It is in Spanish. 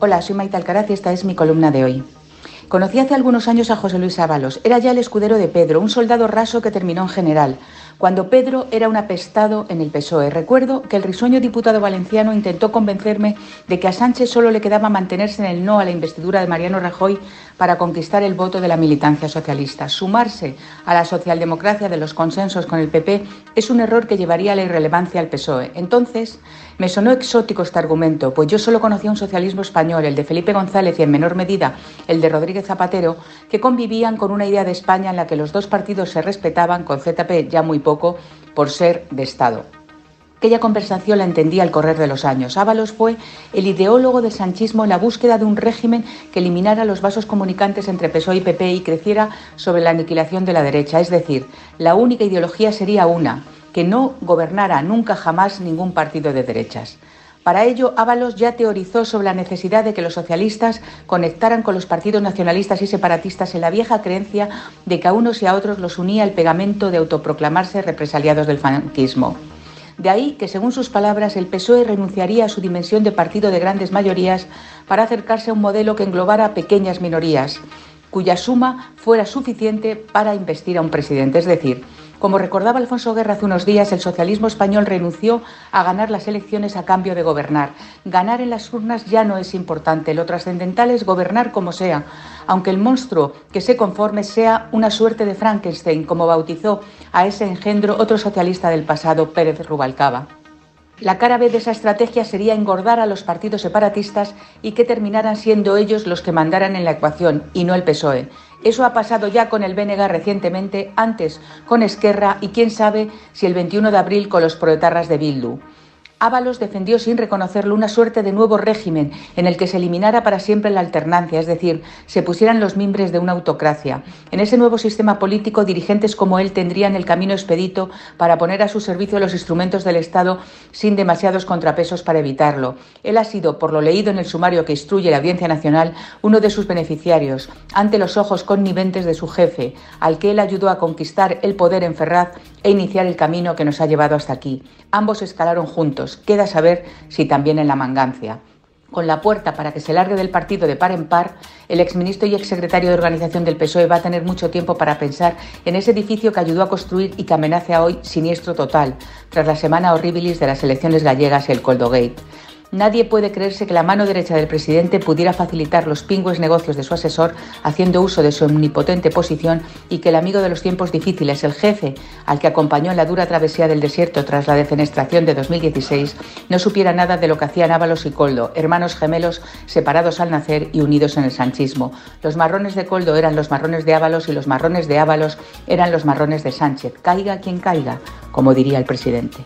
Hola, soy Maite Alcaraz y esta es mi columna de hoy. Conocí hace algunos años a José Luis Ábalos. Era ya el escudero de Pedro, un soldado raso que terminó en general, cuando Pedro era un apestado en el PSOE. Recuerdo que el risueño diputado valenciano intentó convencerme de que a Sánchez solo le quedaba mantenerse en el no a la investidura de Mariano Rajoy para conquistar el voto de la militancia socialista. Sumarse a la socialdemocracia de los consensos con el PP es un error que llevaría a la irrelevancia al PSOE. Entonces, me sonó exótico este argumento, pues yo solo conocía un socialismo español, el de Felipe González y en menor medida el de Rodríguez Zapatero, que convivían con una idea de España en la que los dos partidos se respetaban, con ZP ya muy poco, por ser de Estado. Aquella conversación la entendía al correr de los años. Ábalos fue el ideólogo del sanchismo en la búsqueda de un régimen que eliminara los vasos comunicantes entre PSOE y PP y creciera sobre la aniquilación de la derecha. Es decir, la única ideología sería una, que no gobernara nunca jamás ningún partido de derechas. Para ello, Ábalos ya teorizó sobre la necesidad de que los socialistas conectaran con los partidos nacionalistas y separatistas en la vieja creencia de que a unos y a otros los unía el pegamento de autoproclamarse represaliados del franquismo. De ahí que, según sus palabras, el PSOE renunciaría a su dimensión de partido de grandes mayorías para acercarse a un modelo que englobara pequeñas minorías, cuya suma fuera suficiente para investir a un presidente. Es decir, como recordaba Alfonso Guerra hace unos días, el socialismo español renunció a ganar las elecciones a cambio de gobernar. Ganar en las urnas ya no es importante, lo trascendental es gobernar como sea, aunque el monstruo que se conforme sea una suerte de Frankenstein, como bautizó a ese engendro otro socialista del pasado, Pérez Rubalcaba. La cara B de esa estrategia sería engordar a los partidos separatistas y que terminaran siendo ellos los que mandaran en la ecuación y no el PSOE. Eso ha pasado ya con el BNG recientemente, antes con Esquerra y quién sabe si el 21 de abril con los proetarras de Bildu. Ábalos defendió sin reconocerlo una suerte de nuevo régimen en el que se eliminara para siempre la alternancia, es decir, se pusieran los mimbres de una autocracia. En ese nuevo sistema político, dirigentes como él tendrían el camino expedito para poner a su servicio los instrumentos del Estado sin demasiados contrapesos para evitarlo. Él ha sido, por lo leído en el sumario que instruye la Audiencia Nacional, uno de sus beneficiarios, ante los ojos conniventes de su jefe, al que él ayudó a conquistar el poder en Ferraz e iniciar el camino que nos ha llevado hasta aquí. Ambos escalaron juntos. Queda saber si también en la mangancia. Con la puerta para que se largue del partido de par en par, el exministro y exsecretario de organización del PSOE va a tener mucho tiempo para pensar en ese edificio que ayudó a construir y que amenaza hoy siniestro total, tras la semana horribilis de las elecciones gallegas y el Coldogate. Nadie puede creerse que la mano derecha del presidente pudiera facilitar los pingües negocios de su asesor haciendo uso de su omnipotente posición y que el amigo de los tiempos difíciles, el jefe, al que acompañó en la dura travesía del desierto tras la defenestración de 2016, no supiera nada de lo que hacían Ábalos y Coldo, hermanos gemelos separados al nacer y unidos en el sanchismo. Los marrones de Coldo eran los marrones de Ábalos y los marrones de Ábalos eran los marrones de Sánchez. Caiga quien caiga, como diría el presidente.